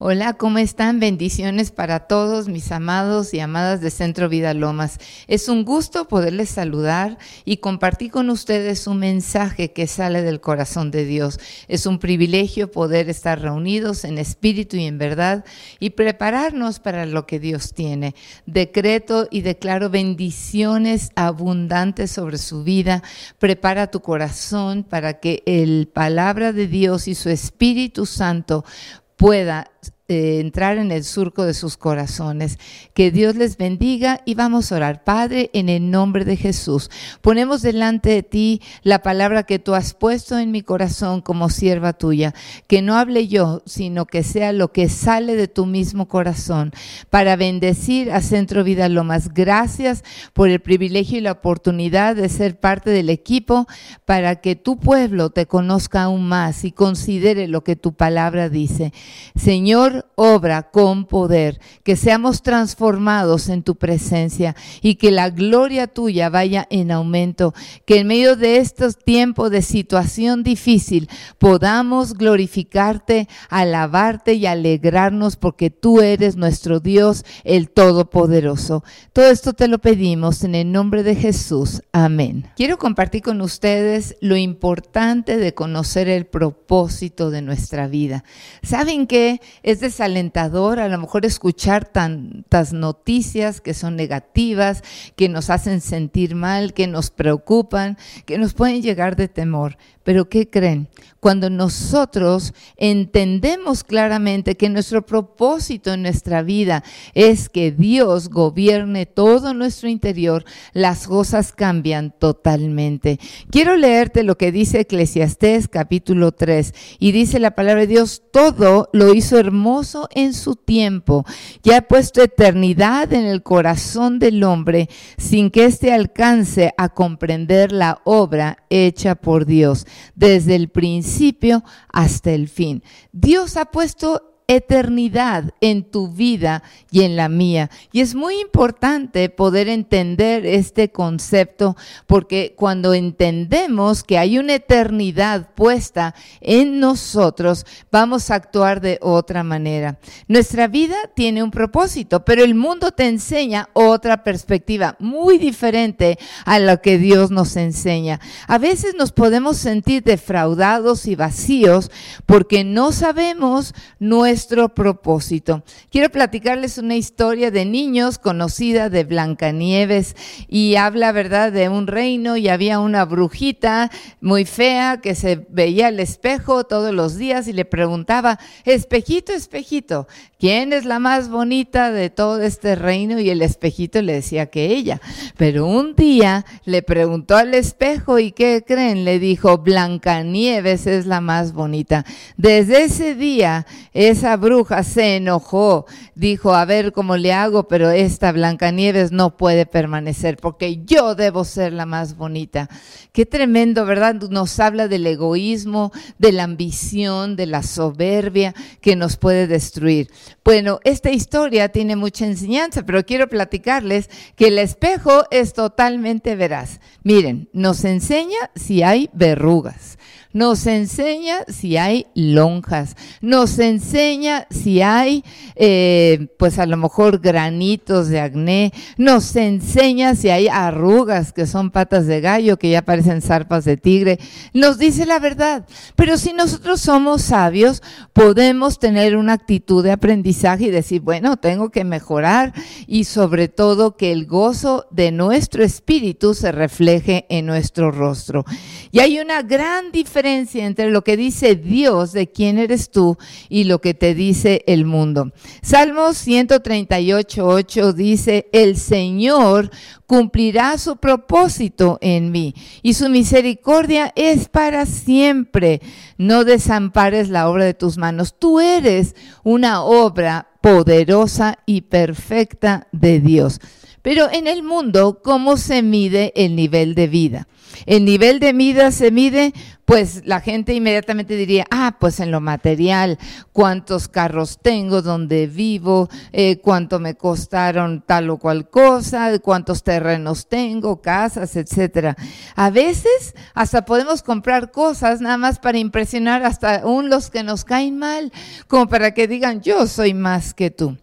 Hola, ¿cómo están? Bendiciones para todos mis amados y amadas de Centro Vida Lomas. Es un gusto poderles saludar y compartir con ustedes un mensaje que sale del corazón de Dios. Es un privilegio poder estar reunidos en espíritu y en verdad y prepararnos para lo que Dios tiene. Decreto y declaro bendiciones abundantes sobre su vida. Prepara tu corazón para que el palabra de Dios y su Espíritu Santo pueda eh, entrar en el surco de sus corazones. Que Dios les bendiga y vamos a orar. Padre, en el nombre de Jesús, ponemos delante de ti la palabra que tú has puesto en mi corazón como sierva tuya. Que no hable yo, sino que sea lo que sale de tu mismo corazón para bendecir a Centro Vida Lomas. Gracias por el privilegio y la oportunidad de ser parte del equipo para que tu pueblo te conozca aún más y considere lo que tu palabra dice. Señor, obra con poder, que seamos transformados en tu presencia y que la gloria tuya vaya en aumento, que en medio de estos tiempos de situación difícil podamos glorificarte, alabarte y alegrarnos porque tú eres nuestro Dios, el Todopoderoso. Todo esto te lo pedimos en el nombre de Jesús. Amén. Quiero compartir con ustedes lo importante de conocer el propósito de nuestra vida. ¿Saben qué? Es desalentador a lo mejor escuchar tantas noticias que son negativas, que nos hacen sentir mal, que nos preocupan, que nos pueden llegar de temor. Pero ¿qué creen? Cuando nosotros entendemos claramente que nuestro propósito en nuestra vida es que Dios gobierne todo nuestro interior, las cosas cambian totalmente. Quiero leerte lo que dice Eclesiastés capítulo 3 y dice la palabra de Dios, todo lo hizo hermoso en su tiempo y ha puesto eternidad en el corazón del hombre sin que éste alcance a comprender la obra hecha por Dios desde el principio hasta el fin. Dios ha puesto eternidad en tu vida y en la mía. Y es muy importante poder entender este concepto porque cuando entendemos que hay una eternidad puesta en nosotros, vamos a actuar de otra manera. Nuestra vida tiene un propósito, pero el mundo te enseña otra perspectiva muy diferente a lo que Dios nos enseña. A veces nos podemos sentir defraudados y vacíos porque no sabemos nuestra nuestro propósito. Quiero platicarles una historia de niños conocida de Blancanieves y habla, ¿verdad?, de un reino y había una brujita muy fea que se veía al espejo todos los días y le preguntaba, espejito, espejito, ¿quién es la más bonita de todo este reino? Y el espejito le decía que ella. Pero un día le preguntó al espejo y ¿qué creen? Le dijo, Blancanieves es la más bonita. Desde ese día, esa bruja se enojó, dijo, a ver cómo le hago, pero esta Blancanieves no puede permanecer porque yo debo ser la más bonita. Qué tremendo, ¿verdad? Nos habla del egoísmo, de la ambición, de la soberbia que nos puede destruir. Bueno, esta historia tiene mucha enseñanza, pero quiero platicarles que el espejo es totalmente veraz. Miren, nos enseña si hay verrugas nos enseña si hay lonjas, nos enseña si hay, eh, pues a lo mejor granitos de acné, nos enseña si hay arrugas que son patas de gallo, que ya parecen zarpas de tigre, nos dice la verdad. Pero si nosotros somos sabios, podemos tener una actitud de aprendizaje y decir, bueno, tengo que mejorar y sobre todo que el gozo de nuestro espíritu se refleje en nuestro rostro. Y hay una gran diferencia entre lo que dice Dios de quién eres tú y lo que te dice el mundo. Salmos 138, 8 dice, el Señor cumplirá su propósito en mí y su misericordia es para siempre. No desampares la obra de tus manos. Tú eres una obra poderosa y perfecta de Dios. Pero en el mundo, ¿cómo se mide el nivel de vida? El nivel de vida se mide, pues la gente inmediatamente diría, ah, pues en lo material, cuántos carros tengo, dónde vivo, eh, cuánto me costaron tal o cual cosa, cuántos terrenos tengo, casas, etcétera. A veces hasta podemos comprar cosas nada más para impresionar hasta aún los que nos caen mal, como para que digan, yo soy más que tú.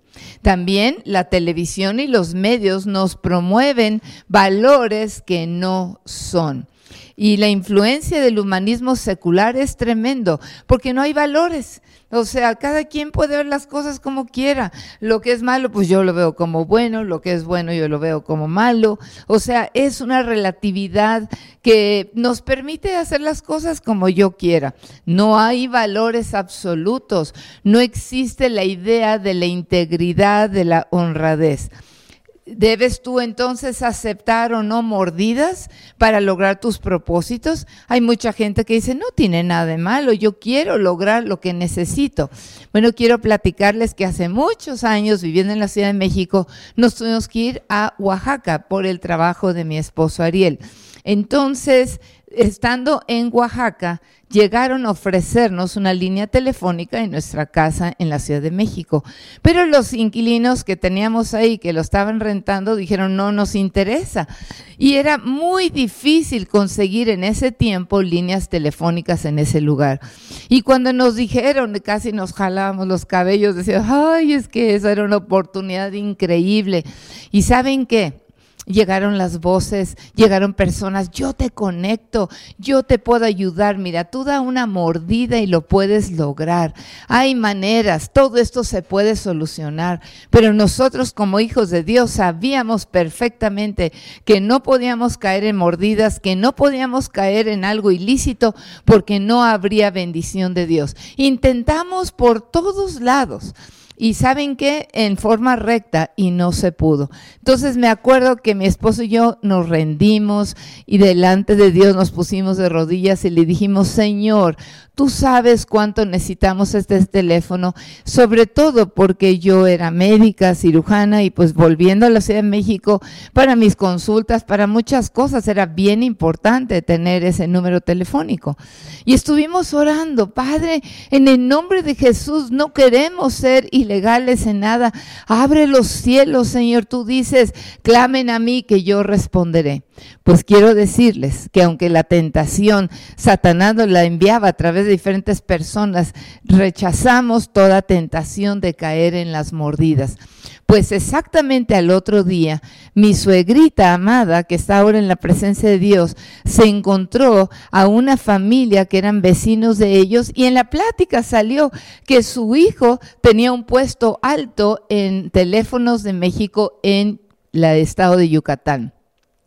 También la televisión y los medios nos promueven valores que no son. Y la influencia del humanismo secular es tremendo, porque no hay valores. O sea, cada quien puede ver las cosas como quiera. Lo que es malo, pues yo lo veo como bueno, lo que es bueno yo lo veo como malo. O sea, es una relatividad que nos permite hacer las cosas como yo quiera. No hay valores absolutos. No existe la idea de la integridad, de la honradez. ¿Debes tú entonces aceptar o no mordidas para lograr tus propósitos? Hay mucha gente que dice, no tiene nada de malo, yo quiero lograr lo que necesito. Bueno, quiero platicarles que hace muchos años, viviendo en la Ciudad de México, nos tuvimos que ir a Oaxaca por el trabajo de mi esposo Ariel. Entonces, estando en Oaxaca, llegaron a ofrecernos una línea telefónica en nuestra casa en la Ciudad de México. Pero los inquilinos que teníamos ahí, que lo estaban rentando, dijeron, no nos interesa. Y era muy difícil conseguir en ese tiempo líneas telefónicas en ese lugar. Y cuando nos dijeron, casi nos jalábamos los cabellos, decíamos, ay, es que esa era una oportunidad increíble. ¿Y saben qué? Llegaron las voces, llegaron personas, yo te conecto, yo te puedo ayudar, mira, tú da una mordida y lo puedes lograr. Hay maneras, todo esto se puede solucionar, pero nosotros como hijos de Dios sabíamos perfectamente que no podíamos caer en mordidas, que no podíamos caer en algo ilícito porque no habría bendición de Dios. Intentamos por todos lados y saben qué, en forma recta y no se pudo. Entonces me acuerdo que mi esposo y yo nos rendimos y delante de Dios nos pusimos de rodillas y le dijimos, Señor, tú sabes cuánto necesitamos este teléfono, sobre todo porque yo era médica, cirujana y pues volviendo a la Ciudad de México para mis consultas, para muchas cosas, era bien importante tener ese número telefónico. Y estuvimos orando, Padre, en el nombre de Jesús no queremos ser ilegales en nada. Abre los cielos, Señor. Tú dices, clamen a mí que yo responderé. Pues quiero decirles que aunque la tentación Satanás la enviaba a través de diferentes personas, rechazamos toda tentación de caer en las mordidas. Pues exactamente al otro día, mi suegrita amada, que está ahora en la presencia de Dios, se encontró a una familia que eran vecinos de ellos y en la plática salió que su hijo tenía un puesto alto en teléfonos de México en el estado de Yucatán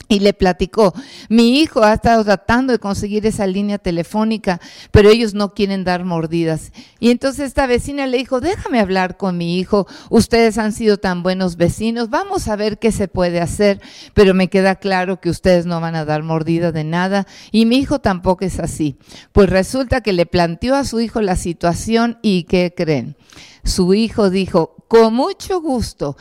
y le platicó, mi hijo ha estado tratando de conseguir esa línea telefónica, pero ellos no quieren dar mordidas. Y entonces esta vecina le dijo, déjame hablar con mi hijo, ustedes han sido tan buenos vecinos, vamos a ver qué se puede hacer, pero me queda claro que ustedes no van a dar mordida de nada y mi hijo tampoco es así. Pues resulta que le planteó a su hijo la situación y ¿qué creen? Su hijo dijo, con mucho gusto,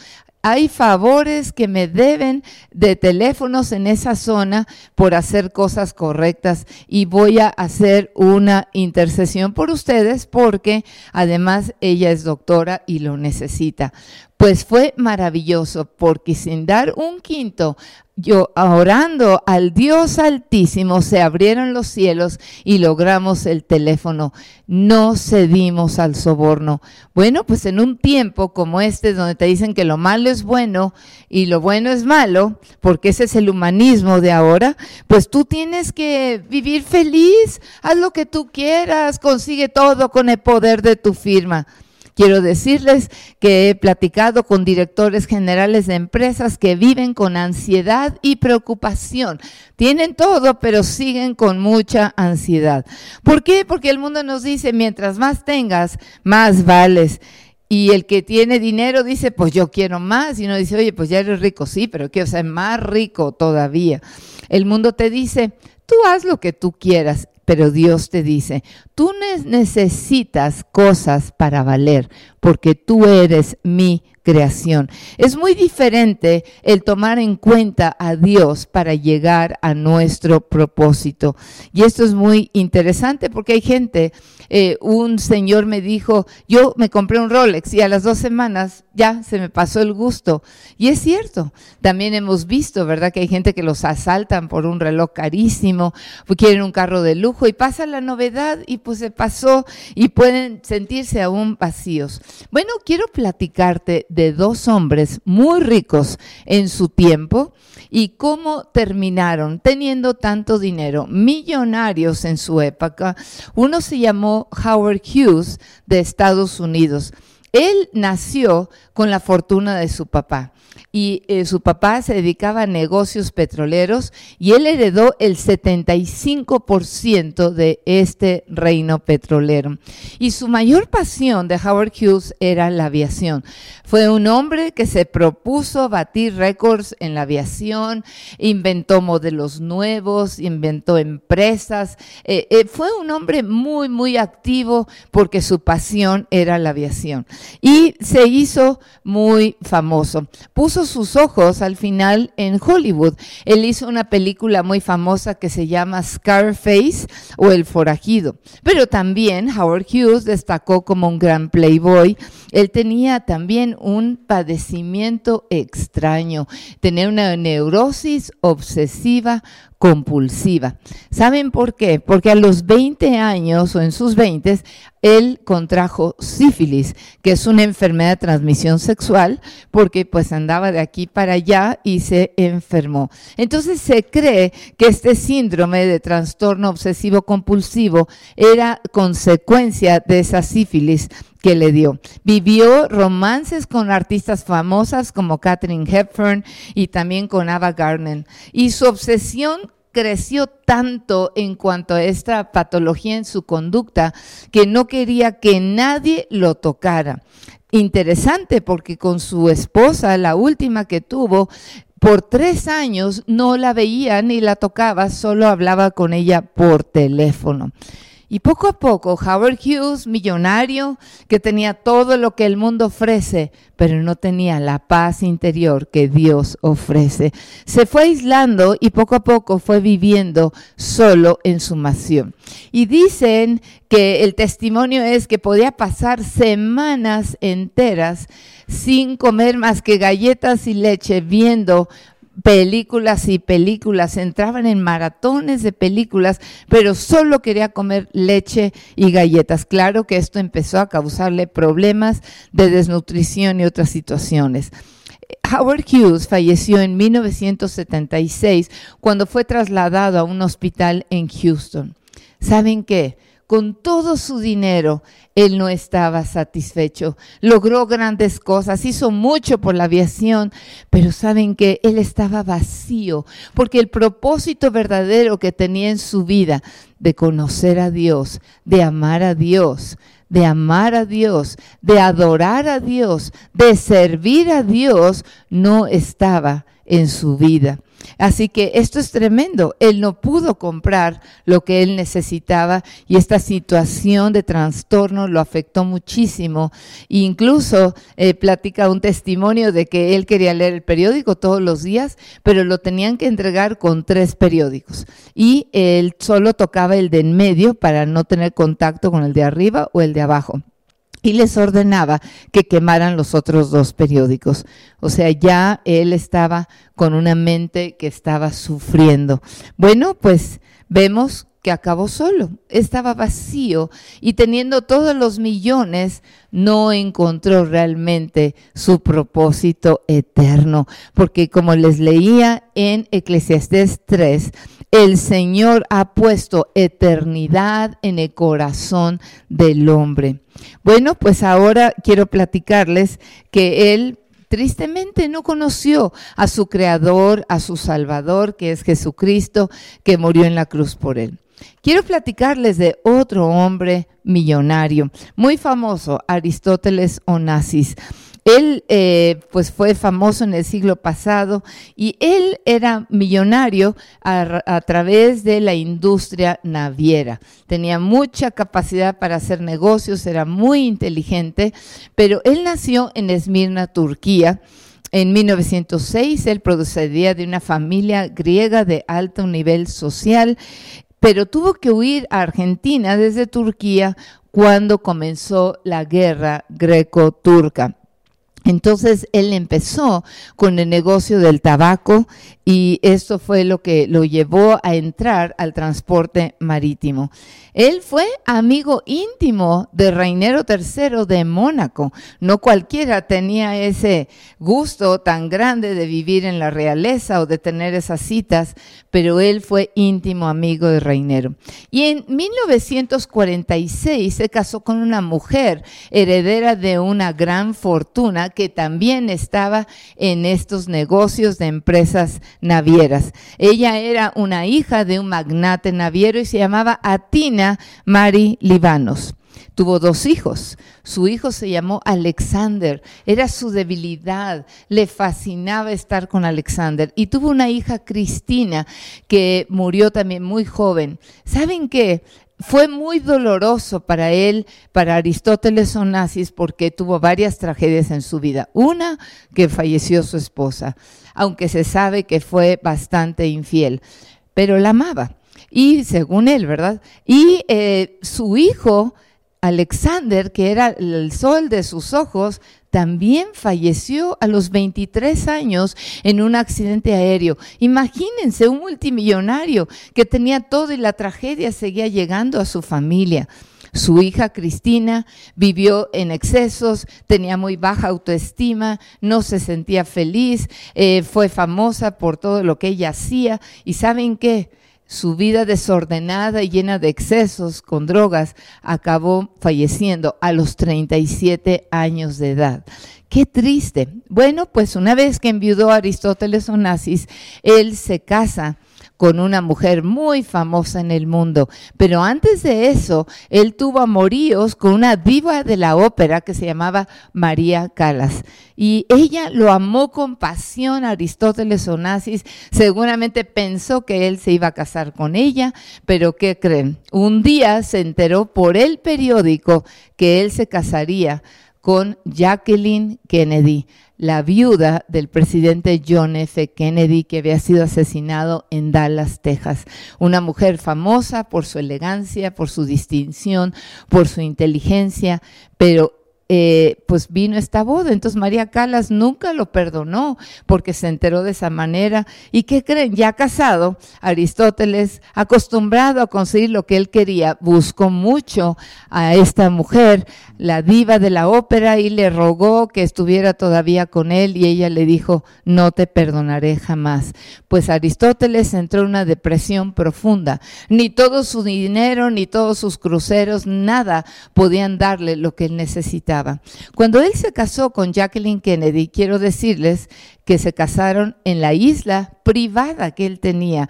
hay favores que me deben de teléfonos en esa zona por hacer cosas correctas y voy a hacer una intercesión por ustedes porque además ella es doctora y lo necesita. Pues fue maravilloso porque sin dar un quinto, yo orando al Dios altísimo, se abrieron los cielos y logramos el teléfono. No cedimos al soborno. Bueno, pues en un tiempo como este, donde te dicen que lo malo es bueno y lo bueno es malo, porque ese es el humanismo de ahora, pues tú tienes que vivir feliz, haz lo que tú quieras, consigue todo con el poder de tu firma. Quiero decirles que he platicado con directores generales de empresas que viven con ansiedad y preocupación. Tienen todo, pero siguen con mucha ansiedad. ¿Por qué? Porque el mundo nos dice, mientras más tengas, más vales. Y el que tiene dinero dice, pues yo quiero más. Y uno dice, oye, pues ya eres rico, sí, pero quiero ser más rico todavía. El mundo te dice, tú haz lo que tú quieras pero Dios te dice, tú necesitas cosas para valer, porque tú eres mi creación. Es muy diferente el tomar en cuenta a Dios para llegar a nuestro propósito. Y esto es muy interesante porque hay gente, eh, un señor me dijo, yo me compré un Rolex y a las dos semanas ya se me pasó el gusto. Y es cierto, también hemos visto, ¿verdad? Que hay gente que los asaltan por un reloj carísimo, quieren un carro de lujo y pasa la novedad y pues se pasó y pueden sentirse aún vacíos. Bueno, quiero platicarte de dos hombres muy ricos en su tiempo y cómo terminaron teniendo tanto dinero, millonarios en su época. Uno se llamó Howard Hughes de Estados Unidos. Él nació con la fortuna de su papá y eh, su papá se dedicaba a negocios petroleros y él heredó el 75% de este reino petrolero. Y su mayor pasión de Howard Hughes era la aviación. Fue un hombre que se propuso batir récords en la aviación, inventó modelos nuevos, inventó empresas. Eh, eh, fue un hombre muy, muy activo porque su pasión era la aviación. Y se hizo muy famoso. Puso sus ojos al final en Hollywood. Él hizo una película muy famosa que se llama Scarface o El Forajido. Pero también Howard Hughes destacó como un gran playboy. Él tenía también un padecimiento extraño, tenía una neurosis obsesiva compulsiva. ¿Saben por qué? Porque a los 20 años o en sus 20 él contrajo sífilis, que es una enfermedad de transmisión sexual, porque pues andaba de aquí para allá y se enfermó. Entonces se cree que este síndrome de trastorno obsesivo compulsivo era consecuencia de esa sífilis que le dio. Vivió romances con artistas famosas como Katherine Hepburn y también con Ava Gardner. Y su obsesión creció tanto en cuanto a esta patología en su conducta que no quería que nadie lo tocara. Interesante porque con su esposa, la última que tuvo, por tres años no la veía ni la tocaba, solo hablaba con ella por teléfono. Y poco a poco, Howard Hughes, millonario, que tenía todo lo que el mundo ofrece, pero no tenía la paz interior que Dios ofrece, se fue aislando y poco a poco fue viviendo solo en su mansión. Y dicen que el testimonio es que podía pasar semanas enteras sin comer más que galletas y leche, viendo películas y películas, entraban en maratones de películas, pero solo quería comer leche y galletas. Claro que esto empezó a causarle problemas de desnutrición y otras situaciones. Howard Hughes falleció en 1976 cuando fue trasladado a un hospital en Houston. ¿Saben qué? Con todo su dinero, él no estaba satisfecho. Logró grandes cosas, hizo mucho por la aviación, pero saben que él estaba vacío, porque el propósito verdadero que tenía en su vida de conocer a Dios, de amar a Dios, de amar a Dios, de adorar a Dios, de servir a Dios, no estaba en su vida. Así que esto es tremendo. Él no pudo comprar lo que él necesitaba y esta situación de trastorno lo afectó muchísimo. Incluso eh, platica un testimonio de que él quería leer el periódico todos los días, pero lo tenían que entregar con tres periódicos. Y él solo tocaba el de en medio para no tener contacto con el de arriba o el de abajo y les ordenaba que quemaran los otros dos periódicos. O sea, ya él estaba con una mente que estaba sufriendo. Bueno, pues vemos acabó solo, estaba vacío y teniendo todos los millones, no encontró realmente su propósito eterno, porque como les leía en Eclesiastés 3, el Señor ha puesto eternidad en el corazón del hombre. Bueno, pues ahora quiero platicarles que Él tristemente no conoció a su Creador, a su Salvador, que es Jesucristo, que murió en la cruz por Él. Quiero platicarles de otro hombre millonario, muy famoso, Aristóteles Onassis. Él eh, pues fue famoso en el siglo pasado y él era millonario a, a, través de la industria naviera. Tenía mucha capacidad para hacer negocios, era muy inteligente, pero él nació en Esmirna, Turquía. En 1906 él procedía de una familia griega de alto nivel social pero tuvo que huir a Argentina desde Turquía cuando comenzó la guerra greco-turca. Entonces él empezó con el negocio del tabaco y esto fue lo que lo llevó a entrar al transporte marítimo. Él fue amigo íntimo de Reinero III de Mónaco. No cualquiera tenía ese gusto tan grande de vivir en la realeza o de tener esas citas, pero él fue íntimo amigo de Reinero. Y en 1946 se casó con una mujer heredera de una gran fortuna que también estaba en estos negocios de empresas navieras. Ella era una hija de un magnate naviero y se llamaba Atina Mari Libanos. Tuvo dos hijos. Su hijo se llamó Alexander. Era su debilidad. Le fascinaba estar con Alexander. Y tuvo una hija, Cristina, que murió también muy joven. ¿Saben qué? fue muy doloroso para él, para Aristóteles Onassis, porque tuvo varias tragedias en su vida. Una, que falleció su esposa, aunque se sabe que fue bastante infiel, pero la amaba. Y según él, ¿verdad? Y eh, su hijo, Alexander, que era el sol de sus ojos, también falleció a los 23 años en un accidente aéreo. Imagínense un multimillonario que tenía todo y la tragedia seguía llegando a su familia. Su hija Cristina vivió en excesos, tenía muy baja autoestima, no se sentía feliz, eh, fue famosa por todo lo que ella hacía. ¿Y saben qué? Su vida desordenada y llena de excesos con drogas, acabó falleciendo a los 37 años de edad. Qué triste. Bueno, pues una vez que enviudó Aristóteles Onassis, él se casa con una mujer muy famosa en el mundo. Pero antes de eso, él tuvo amoríos con una diva de la ópera que se llamaba María Calas. Y ella lo amó con pasión Aristóteles Onassis. Seguramente pensó que él se iba a casar con ella, pero ¿qué creen? Un día se enteró por el periódico que él se casaría con Jacqueline Kennedy la viuda del presidente John F. Kennedy, que había sido asesinado en Dallas, Texas. Una mujer famosa por su elegancia, por su distinción, por su inteligencia, pero eh, pues vino esta boda. Entonces María Calas nunca lo perdonó porque se enteró de esa manera. ¿Y qué creen? Ya casado, Aristóteles, acostumbrado a conseguir lo que él quería, buscó mucho a esta mujer, la diva de la ópera, y le rogó que estuviera todavía con él y ella le dijo, no te perdonaré jamás. Pues Aristóteles entró en una depresión profunda. Ni todo su dinero, ni todos sus cruceros, nada podían darle lo que él necesitaba. Cuando él se casó con Jacqueline Kennedy, quiero decirles que se casaron en la isla privada que él tenía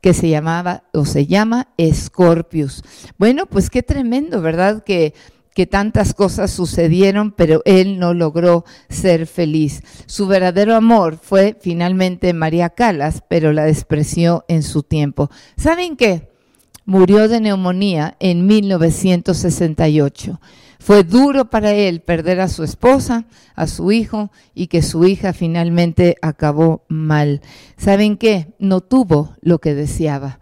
que se llamaba o se llama Scorpius. Bueno, pues qué tremendo, ¿verdad? Que, que tantas cosas sucedieron, pero él no logró ser feliz. Su verdadero amor fue finalmente María Calas, pero la despreció en su tiempo. ¿Saben qué? Murió de neumonía en 1968. Fue duro para él perder a su esposa, a su hijo y que su hija finalmente acabó mal. ¿Saben qué? No tuvo lo que deseaba.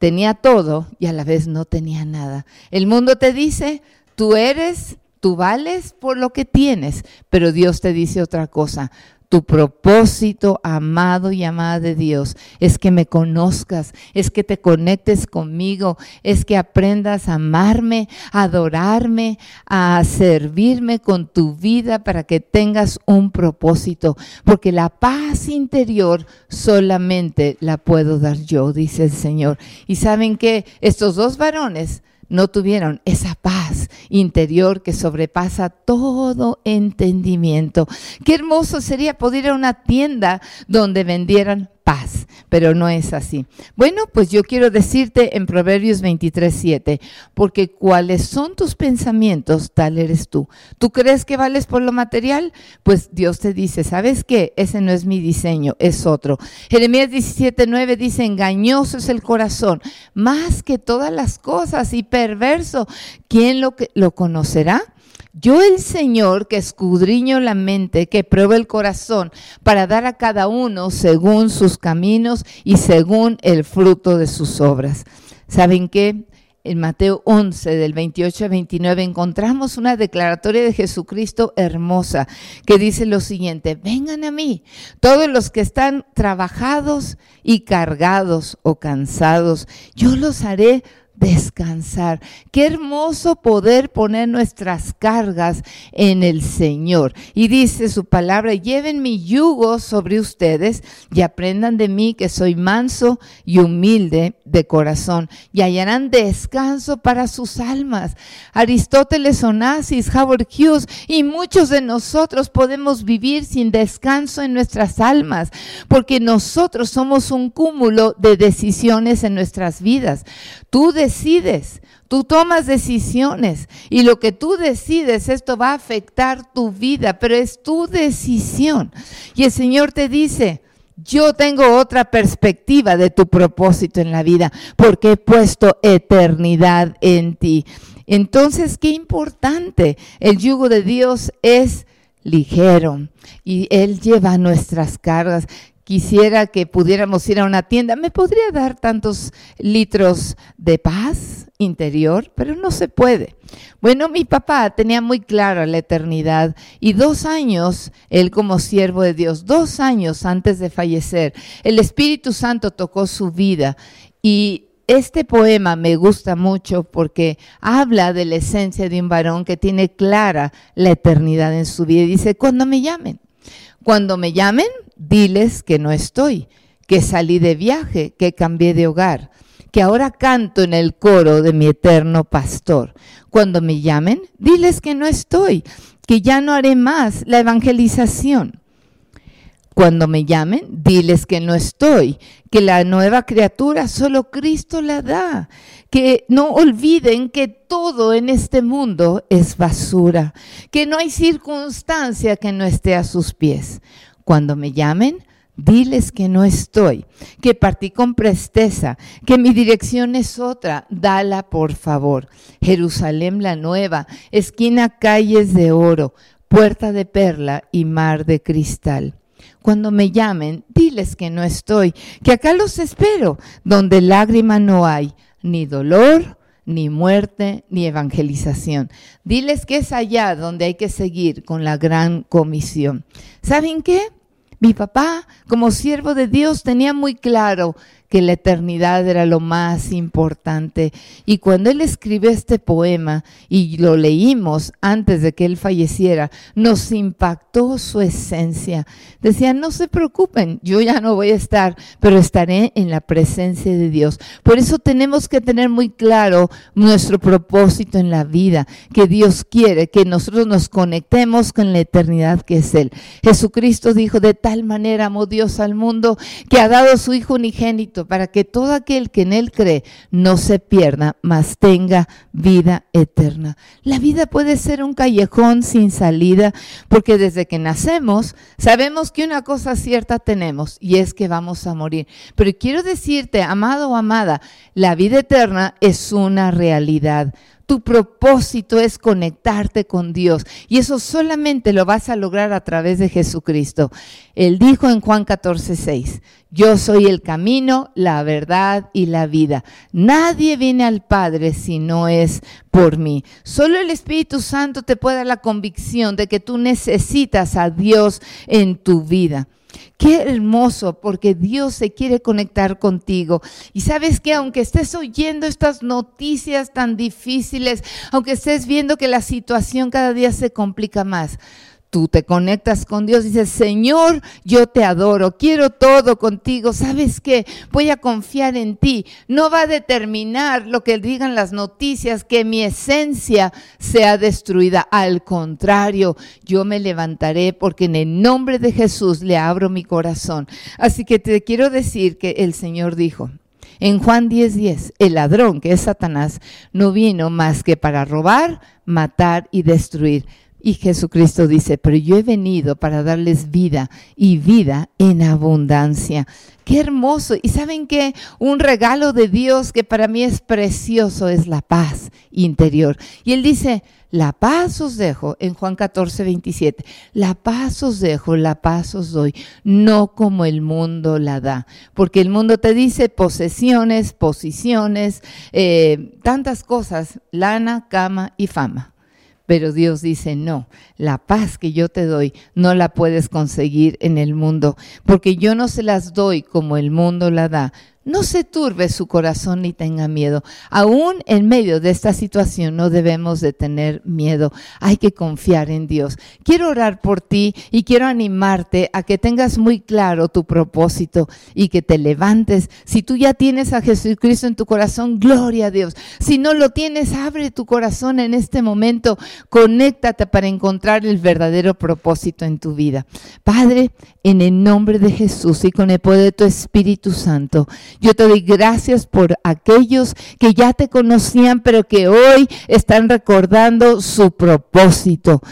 Tenía todo y a la vez no tenía nada. El mundo te dice, tú eres, tú vales por lo que tienes, pero Dios te dice otra cosa. Tu propósito, amado y amada de Dios, es que me conozcas, es que te conectes conmigo, es que aprendas a amarme, a adorarme, a servirme con tu vida para que tengas un propósito. Porque la paz interior solamente la puedo dar yo, dice el Señor. Y saben que estos dos varones no tuvieron esa paz interior que sobrepasa todo entendimiento. Qué hermoso sería poder ir a una tienda donde vendieran paz, pero no es así. Bueno, pues yo quiero decirte en Proverbios 23, 7, porque cuáles son tus pensamientos, tal eres tú. ¿Tú crees que vales por lo material? Pues Dios te dice, ¿sabes qué? Ese no es mi diseño, es otro. Jeremías 17, 9 dice, engañoso es el corazón, más que todas las cosas y perverso. ¿Quién lo, lo conocerá? Yo el Señor que escudriño la mente, que prueba el corazón, para dar a cada uno según sus caminos y según el fruto de sus obras. ¿Saben qué? En Mateo 11, del 28 al 29, encontramos una declaratoria de Jesucristo hermosa que dice lo siguiente, vengan a mí, todos los que están trabajados y cargados o cansados, yo los haré descansar. Qué hermoso poder poner nuestras cargas en el Señor. Y dice su palabra, lleven mi yugo sobre ustedes y aprendan de mí que soy manso y humilde de corazón y hallarán descanso para sus almas. Aristóteles Onassis, Howard Hughes y muchos de nosotros podemos vivir sin descanso en nuestras almas porque nosotros somos un cúmulo de decisiones en nuestras vidas. Tú decides, tú tomas decisiones y lo que tú decides, esto va a afectar tu vida, pero es tu decisión. Y el Señor te dice, yo tengo otra perspectiva de tu propósito en la vida porque he puesto eternidad en ti. Entonces, qué importante, el yugo de Dios es ligero y Él lleva nuestras cargas quisiera que pudiéramos ir a una tienda, ¿me podría dar tantos litros de paz interior? Pero no se puede. Bueno, mi papá tenía muy clara la eternidad y dos años, él como siervo de Dios, dos años antes de fallecer, el Espíritu Santo tocó su vida y este poema me gusta mucho porque habla de la esencia de un varón que tiene clara la eternidad en su vida. Y dice, cuando me llamen, cuando me llamen, diles que no estoy, que salí de viaje, que cambié de hogar, que ahora canto en el coro de mi eterno pastor. Cuando me llamen, diles que no estoy, que ya no haré más la evangelización. Cuando me llamen, diles que no estoy, que la nueva criatura solo Cristo la da, que no olviden que todo en este mundo es basura, que no hay circunstancia que no esté a sus pies. Cuando me llamen, diles que no estoy, que partí con presteza, que mi dirección es otra, dala por favor. Jerusalén la nueva, esquina calles de oro, puerta de perla y mar de cristal. Cuando me llamen, diles que no estoy, que acá los espero, donde lágrima no hay, ni dolor, ni muerte, ni evangelización. Diles que es allá donde hay que seguir con la gran comisión. ¿Saben qué? Mi papá, como siervo de Dios, tenía muy claro que la eternidad era lo más importante. Y cuando él escribió este poema y lo leímos antes de que él falleciera, nos impactó su esencia. Decía, no se preocupen, yo ya no voy a estar, pero estaré en la presencia de Dios. Por eso tenemos que tener muy claro nuestro propósito en la vida, que Dios quiere que nosotros nos conectemos con la eternidad que es Él. Jesucristo dijo, de tal manera amó Dios al mundo que ha dado su Hijo unigénito para que todo aquel que en Él cree no se pierda, mas tenga vida eterna. La vida puede ser un callejón sin salida, porque desde que nacemos sabemos que una cosa cierta tenemos y es que vamos a morir. Pero quiero decirte, amado o amada, la vida eterna es una realidad. Tu propósito es conectarte con Dios y eso solamente lo vas a lograr a través de Jesucristo. Él dijo en Juan 14, 6, yo soy el camino, la verdad y la vida. Nadie viene al Padre si no es por mí. Solo el Espíritu Santo te puede dar la convicción de que tú necesitas a Dios en tu vida. Qué hermoso, porque Dios se quiere conectar contigo. Y sabes que aunque estés oyendo estas noticias tan difíciles, aunque estés viendo que la situación cada día se complica más, tú te conectas con Dios dices, Señor, yo te adoro, quiero todo contigo, ¿sabes qué? Voy a confiar en ti. No va a determinar lo que digan las noticias, que mi esencia sea destruida. Al contrario, yo me levantaré porque en el nombre de Jesús le abro mi corazón. Así que te quiero decir que el Señor dijo, en Juan 10:10, 10, el ladrón, que es Satanás, no vino más que para robar, matar y destruir. Y Jesucristo dice, pero yo he venido para darles vida y vida en abundancia. Qué hermoso. Y saben que un regalo de Dios que para mí es precioso es la paz interior. Y Él dice, la paz os dejo en Juan 14, 27. La paz os dejo, la paz os doy, no como el mundo la da. Porque el mundo te dice posesiones, posiciones, eh, tantas cosas, lana, cama y fama. Pero Dios dice, no, la paz que yo te doy no la puedes conseguir en el mundo, porque yo no se las doy como el mundo la da. No se turbe su corazón ni tenga miedo. Aún en medio de esta situación no debemos de tener miedo. Hay que confiar en Dios. Quiero orar por ti y quiero animarte a que tengas muy claro tu propósito y que te levantes. Si tú ya tienes a Jesucristo en tu corazón, gloria a Dios. Si no lo tienes, abre tu corazón en este momento. Conéctate para encontrar el verdadero propósito en tu vida. Padre, en el nombre de Jesús y con el poder de tu Espíritu Santo, yo te doy gracias por aquellos que ya te conocían, pero que hoy están recordando su propósito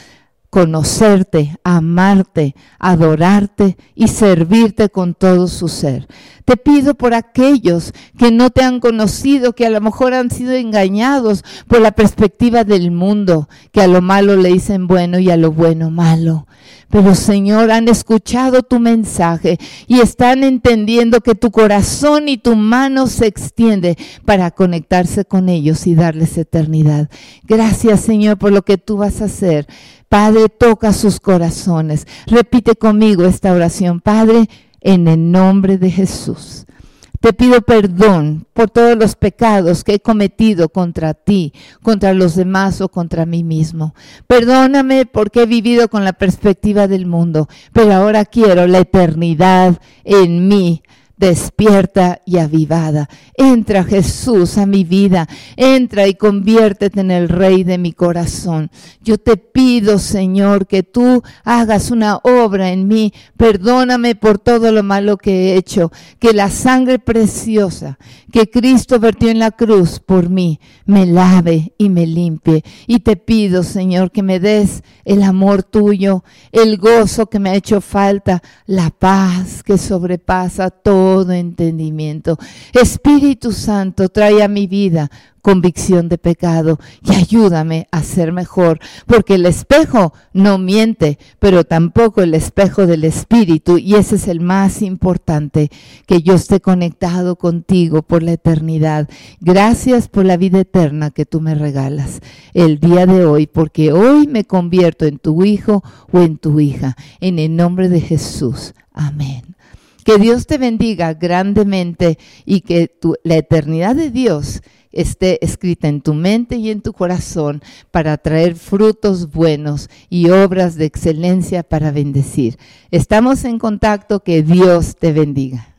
conocerte, amarte, adorarte y servirte con todo su ser. Te pido por aquellos que no te han conocido, que a lo mejor han sido engañados por la perspectiva del mundo, que a lo malo le dicen bueno y a lo bueno malo. Pero Señor, han escuchado tu mensaje y están entendiendo que tu corazón y tu mano se extiende para conectarse con ellos y darles eternidad. Gracias Señor por lo que tú vas a hacer. Padre, toca sus corazones. Repite conmigo esta oración. Padre, en el nombre de Jesús. Te pido perdón por todos los pecados que he cometido contra ti, contra los demás o contra mí mismo. Perdóname porque he vivido con la perspectiva del mundo, pero ahora quiero la eternidad en mí despierta y avivada. Entra Jesús a mi vida, entra y conviértete en el rey de mi corazón. Yo te pido, Señor, que tú hagas una obra en mí. Perdóname por todo lo malo que he hecho, que la sangre preciosa que Cristo vertió en la cruz por mí me lave y me limpie. Y te pido, Señor, que me des el amor tuyo, el gozo que me ha hecho falta, la paz que sobrepasa todo todo entendimiento. Espíritu Santo, trae a mi vida convicción de pecado y ayúdame a ser mejor, porque el espejo no miente, pero tampoco el espejo del Espíritu, y ese es el más importante, que yo esté conectado contigo por la eternidad. Gracias por la vida eterna que tú me regalas el día de hoy, porque hoy me convierto en tu hijo o en tu hija, en el nombre de Jesús. Amén. Que Dios te bendiga grandemente y que la eternidad de Dios esté escrita en tu mente y en tu corazón para traer frutos buenos y obras de excelencia para bendecir. Estamos en contacto, que Dios te bendiga.